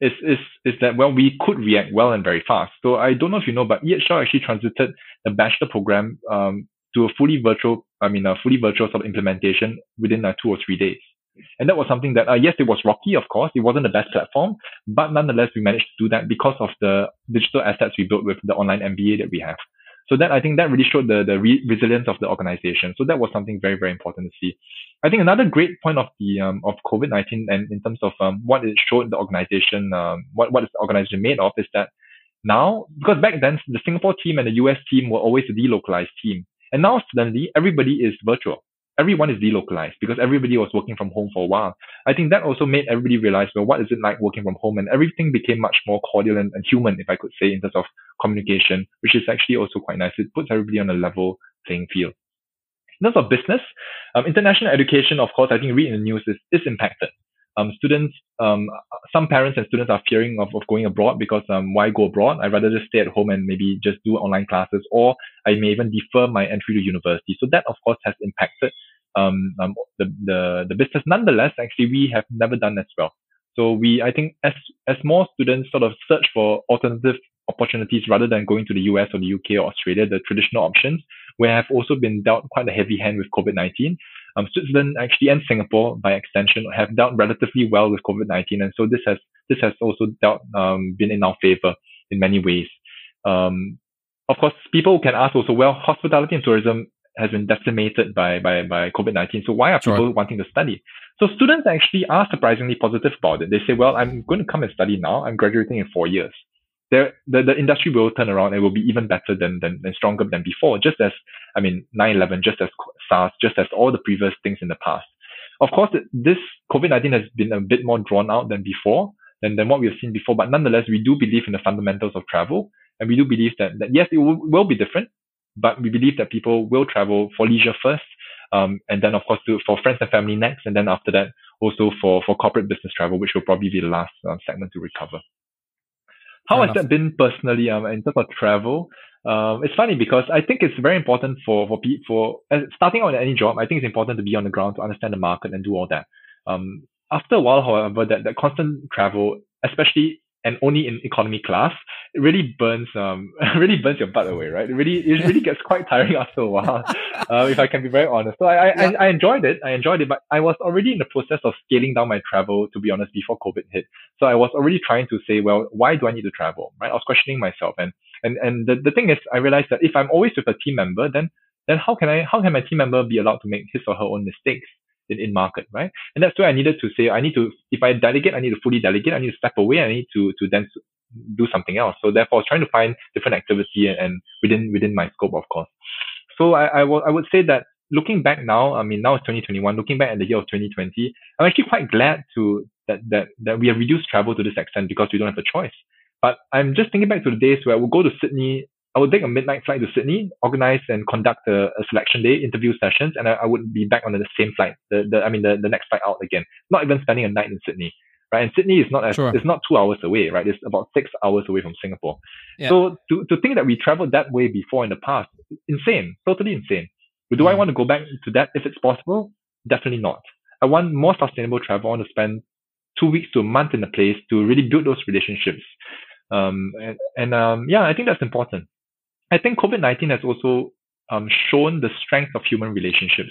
is is is that well we could react well and very fast. So I don't know if you know, but EHL actually transited the bachelor program um, to a fully virtual, I mean a fully virtual sort of implementation within uh, two or three days. And that was something that uh, yes, it was rocky, of course. It wasn't the best platform, but nonetheless we managed to do that because of the digital assets we built with the online MBA that we have. So that I think that really showed the the re- resilience of the organization. So that was something very very important to see. I think another great point of the um, of COVID nineteen and in terms of um, what it showed the organization, um, what what is the organization made of, is that now because back then the Singapore team and the US team were always a delocalized team, and now suddenly everybody is virtual. Everyone is delocalized because everybody was working from home for a while. I think that also made everybody realize, well, what is it like working from home? And everything became much more cordial and, and human, if I could say, in terms of communication, which is actually also quite nice. It puts everybody on a level playing field. In terms of business, um, international education, of course, I think reading the news is, is impacted. Um, students, um, some parents and students are fearing of, of going abroad because um, why go abroad? I'd rather just stay at home and maybe just do online classes, or I may even defer my entry to university. So that, of course, has impacted um, um, the, the the business. Nonetheless, actually, we have never done as well. So we, I think, as as more students sort of search for alternative opportunities rather than going to the US or the UK or Australia, the traditional options, we have also been dealt quite a heavy hand with COVID-19. Um, Switzerland actually and Singapore, by extension, have dealt relatively well with COVID-19, and so this has this has also dealt um, been in our favor in many ways. Um, of course, people can ask also, well, hospitality and tourism has been decimated by by by COVID nineteen. So why are Sure. people wanting to study? So students actually are surprisingly positive about it. They say, well, I'm going to come and study now. I'm graduating in four years. There, the, the industry will turn around and will be even better than, than, than stronger than before. Just as, I mean, 9-11, just as SARS, just as all the previous things in the past. Of course, this COVID-19 has been a bit more drawn out than before, than, than what we've seen before. But nonetheless, we do believe in the fundamentals of travel. And we do believe that, that yes, it will, will be different, but we believe that people will travel for leisure first. Um, and then of course to, for friends and family next. And then after that, also for, for corporate business travel, which will probably be the last uh, segment to recover. How Fair has that been personally um, in terms of travel? Um, it's funny because I think it's very important for for for uh, starting out in any job. I think it's important to be on the ground to understand the market and do all that. Um, after a while, however, that, that constant travel, especially and only in economy class, it really burns um really burns your butt away, right? It really it really gets quite tiring after a while. uh, if I can be very honest. So I, I, Yeah. I I enjoyed it. I enjoyed it, but I was already in the process of scaling down my travel, to be honest, before COVID hit. So I was already trying to say, well, why do I need to travel? Right? I was questioning myself. And and and the, the thing is I realized that if I'm always with a team member, then then how can I how can my team member be allowed to make his or her own mistakes? In, in market, right? And that's why I needed to say, I need to, if I delegate, I need to fully delegate. I need to step away. I need to, to then do something else. So therefore, I was trying to find different activity and, and within within my scope, of course. So I I will- I would say that looking back now, I mean now it's 2021. Looking back at the year of 2020, I'm actually quite glad to that that that we have reduced travel to this extent because we don't have a choice. But I'm just thinking back to the days where I would go to Sydney. I would take a midnight flight to Sydney, organize and conduct a, a selection day, interview sessions, and I, I would be back on the same flight. The, the I mean the, the next flight out again. Not even spending a night in Sydney right? And Sydney is not as, Sure. it's not two hours away, right? It's about six hours away from Singapore. Yeah. So to, to think that we traveled that way before in the past, insane, totally insane. But do I Mm. want to go back to that if it's possible? Definitely not. I want more sustainable travel. I want to spend two weeks to a month in a place to really build those relationships. Um, and, and um, yeah, I think that's important. I think COVID-19 has also um, shown the strength of human relationships.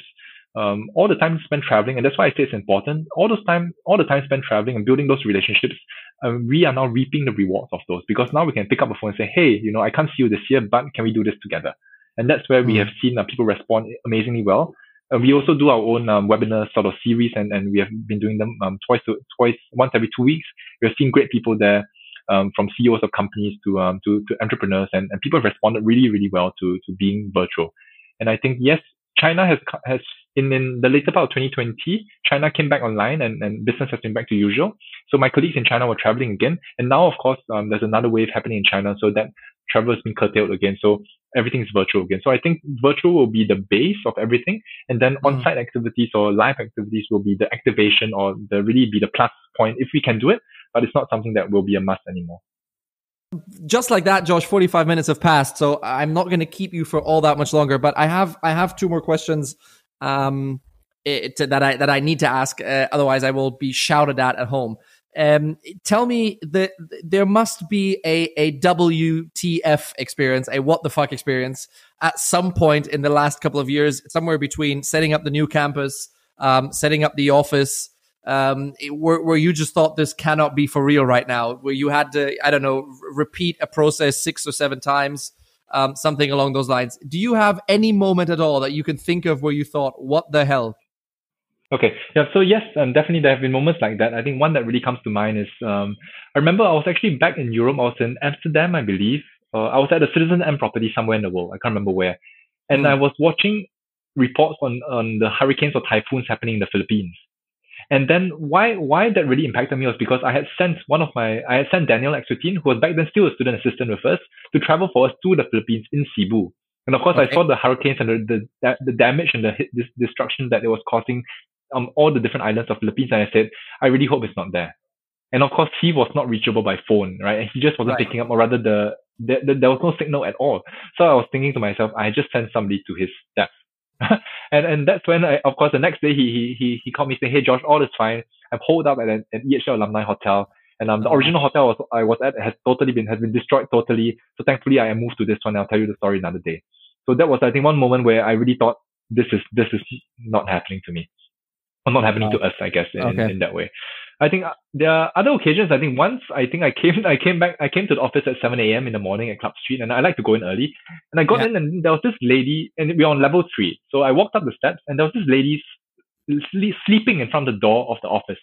Um, all the time spent traveling, and that's why I say it's important. All those time, all the time spent traveling and building those relationships, um, we are now reaping the rewards of those because now we can pick up a phone and say, "Hey, you know, I can't see you this year, but can we do this together?" And that's where we Mm. have seen uh, people respond amazingly well. Uh, we also do our own um, webinar sort of series, and, and we have been doing them um, twice, to, twice, once every two weeks. We have seen great people there, um, from CEOs of companies to um, to, to entrepreneurs, and, and people responded really, really well to to being virtual. And I think yes, China has has in, in the later part of 2020, China came back online and, and business has been back to usual. So my colleagues in China were traveling again, and now of course um, there's another wave happening in China, so that travel has been curtailed again. So everything is virtual again. So I think virtual will be the base of everything, and then Mm. on-site activities or live activities will be the activation or the really be the plus point if we can do it. But it's not something that will be a must anymore. just like that, Josh, 45 minutes have passed, so I'm not going to keep you for all that much longer, but I have I have two more questions um it, that I that I need to ask uh, otherwise I will be shouted at at home. Um tell me that there must be a a WTF experience, a what the fuck experience at some point in the last couple of years, somewhere between setting up the new campus, um setting up the office, um, where, where you just thought this cannot be for real right now, where you had to, I don't know, repeat a process six or seven times, um, something along those lines. Do you have any moment at all that you can think of where you thought, what the hell? Okay. Yeah. So yes, um, definitely there have been moments like that. I think one that really comes to mind is um, I remember I was actually back in Europe. I was in Amsterdam, I believe. Uh, I was at a citizenM property somewhere in the world. I can't remember where. And Hmm. I was watching reports on on the hurricanes or typhoons happening in the Philippines. And then why why that really impacted me was because I had sent one of my I had sent Daniel Exertine, who was back then still a student assistant with us, to travel for us to the Philippines in Cebu. And of course, I saw the hurricanes and the the, the damage and the this destruction that it was causing um all the different islands of Philippines, and I said, I really hope it's not there. And of course, he was not reachable by phone, right? And he just wasn't Right. picking up, or rather, the, the, the there was no signal at all. So I was thinking to myself, I just sent somebody to his death. and and that's when I, of course, the next day he he he he called me saying, "Hey Josh, all is fine. I'm holed up at an, an EHL alumni hotel, and um the Oh. original hotel was, I was at has totally been has been destroyed totally. So thankfully, I moved to this one. I'll tell you the story another day. So that was I think one moment where I really thought this is this is not happening to me, or not happening to us, I guess, in, Okay. in that way. I think uh, there are other occasions. I think once I think I came I came back I came to the office at 7 a.m. in the morning at Club Street and I like to go in early. And I got Yeah. in and there was this lady and we were on level three. So I walked up the steps and there was this lady sle- sleeping in front of the door of the office.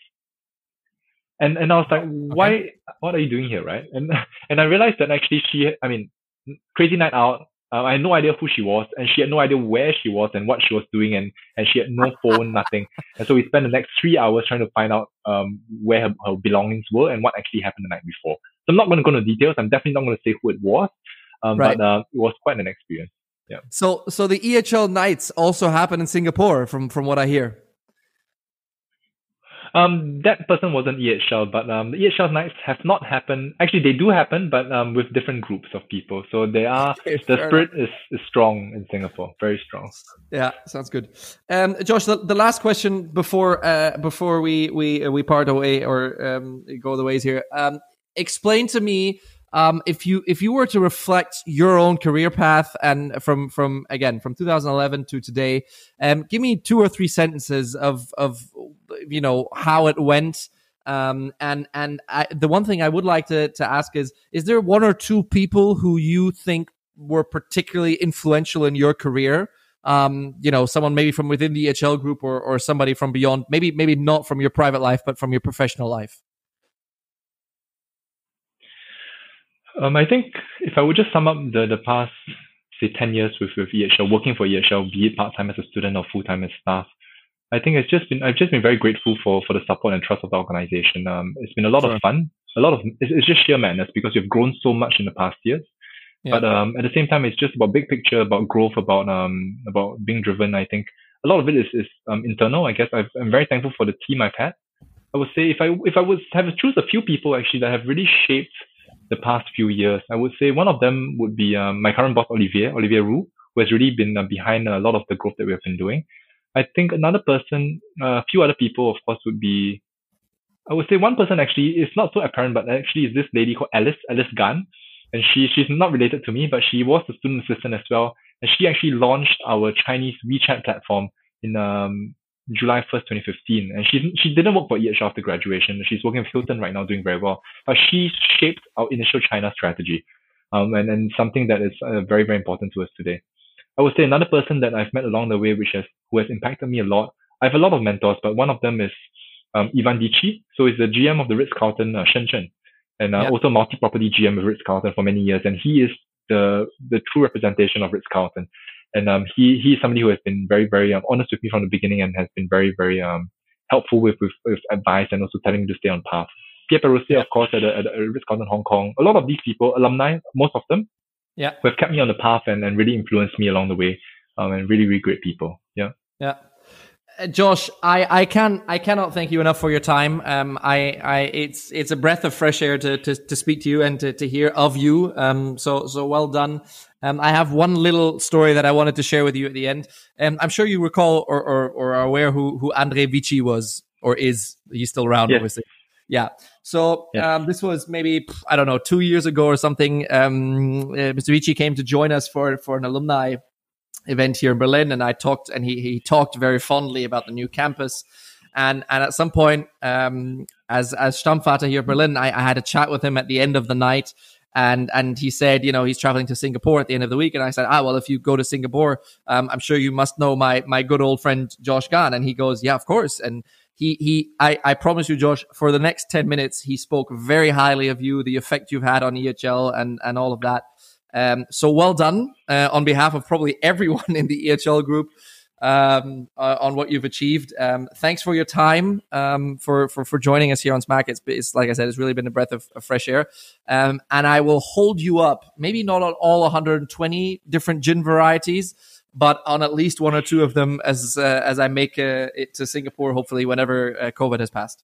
And and I was like, why what are you doing here, right? And and I realized that actually she I mean crazy night out. Uh, I had no idea who she was, and she had no idea where she was and what she was doing, and, and she had no phone, nothing. And so we spent the next three hours trying to find out um, where her, her belongings were and what actually happened the night before. So I'm not going to go into details. I'm definitely not going to say who it was, um, Right. but uh, it was quite an experience. Yeah. So so the EHL nights also happen in Singapore, from from what I hear. Um, that person wasn't EHL, but um, the EHL nights have not happened. Actually, they do happen, but um, with different groups of people. So they are Okay, the spirit is, is strong in Singapore, very strong. Yeah, sounds good. Um, Josh, the, the last question before uh, before we we uh, we part away or um, go the ways here. Um, explain to me um, if you if you were to reflect your own career path and from from again from 2011 to today, um, give me two or three sentences of of you know how it went. Um, and and I, the one thing I would like to to ask is: Is there one or two people who you think were particularly influential in your career? um, you know, someone maybe from within the EHL group or, or somebody from beyond, maybe, maybe not from your private life, but from your professional life. Um, I think if I would just sum up the, the past, say, 10 years with, with EHL, working for EHL, be it part time as a student or full time as staff, I think it's just been, I've just been very grateful for, for the support and trust of the organization. Um, it's been a lot Sure. of fun, a lot of, it's, it's just sheer madness because we've grown so much in the past years. Yeah. But um, at the same time, it's just about big picture, about growth, about um, about being driven. I think a lot of it is is um, internal. I guess I've, I'm very thankful for the team I've had. I would say if I if I was have to choose a few people actually that have really shaped the past few years, I would say one of them would be um, my current boss Olivier Olivier Roux, who has really been uh, behind a lot of the growth that we have been doing. I think another person, uh, a few other people, of course, would be. I would say one person actually is not so apparent, but actually is this lady called Alice Alice Gan, and she she's not related to me, but she was a student assistant as well, and she actually launched our Chinese WeChat platform in um July 1st, 2015. And she she didn't work for EHL after graduation. She's working with Hilton right now, doing very well. But she shaped our initial China strategy, um, and, and something that is uh, very very important to us today. I would say another person that I've met along the way, which has who has impacted me a lot. I have a lot of mentors, but one of them is um, Ivan Dici. So he's the GM of the Ritz Carlton uh, Shenzhen, and uh, Yeah. also multi-property GM of Ritz Carlton for many years. And he is the the true representation of Ritz Carlton. And um, he he is somebody who has been very very um, honest with me from the beginning and has been very very um helpful with with, with advice and also telling me to stay on path. Pierre Perusset, of course, at, the, at the Ritz Carlton Hong Kong. A lot of these people, alumni, most of them, Yeah. who have kept me on the path and, and really influenced me along the way. Um, and really really great people. Yeah. Yeah. Uh, Josh, I, I can I cannot thank you enough for your time. Um, I, I it's it's a breath of fresh air to to, to speak to you and to, to hear of you. Um, so so well done. Um, I have one little story that I wanted to share with you at the end. Um, I'm sure you recall or, or, or are aware who who Andre Vici was or is. He's still around, Yes. obviously. Yeah. So um, this was maybe I don't know two years ago or something. Um, uh, Mr. Vici came to join us for for an alumni event here in Berlin, and I talked, and he he talked very fondly about the new campus. And and at some point, um, as as Stammvater here in Berlin, I, I had a chat with him at the end of the night, and and he said, you know, he's traveling to Singapore at the end of the week, and I said, ah, well, if you go to Singapore, um, I'm sure you must know my my good old friend Josh Gan, and he goes, yeah, of course, and he he I, I promise you josh for the next 10 minutes he spoke very highly of you the effect you've had on ehl and and all of that. Um so well done uh, on behalf of probably everyone in the ehl group um uh, on what you've achieved um thanks for your time um for for for joining us here on smack it's, it's like i said it's really been a breath of, of fresh air um and i will hold you up maybe not on all 120 different gin varieties but on at least one or two of them as uh, as I make uh, it to Singapore, hopefully whenever uh, COVID has passed.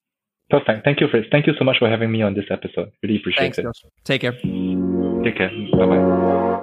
Perfect. Thank you, Fritz. Thank you so much for having me on this episode. Really appreciate Thanks, it. Josh. Take care. Take care. Bye bye.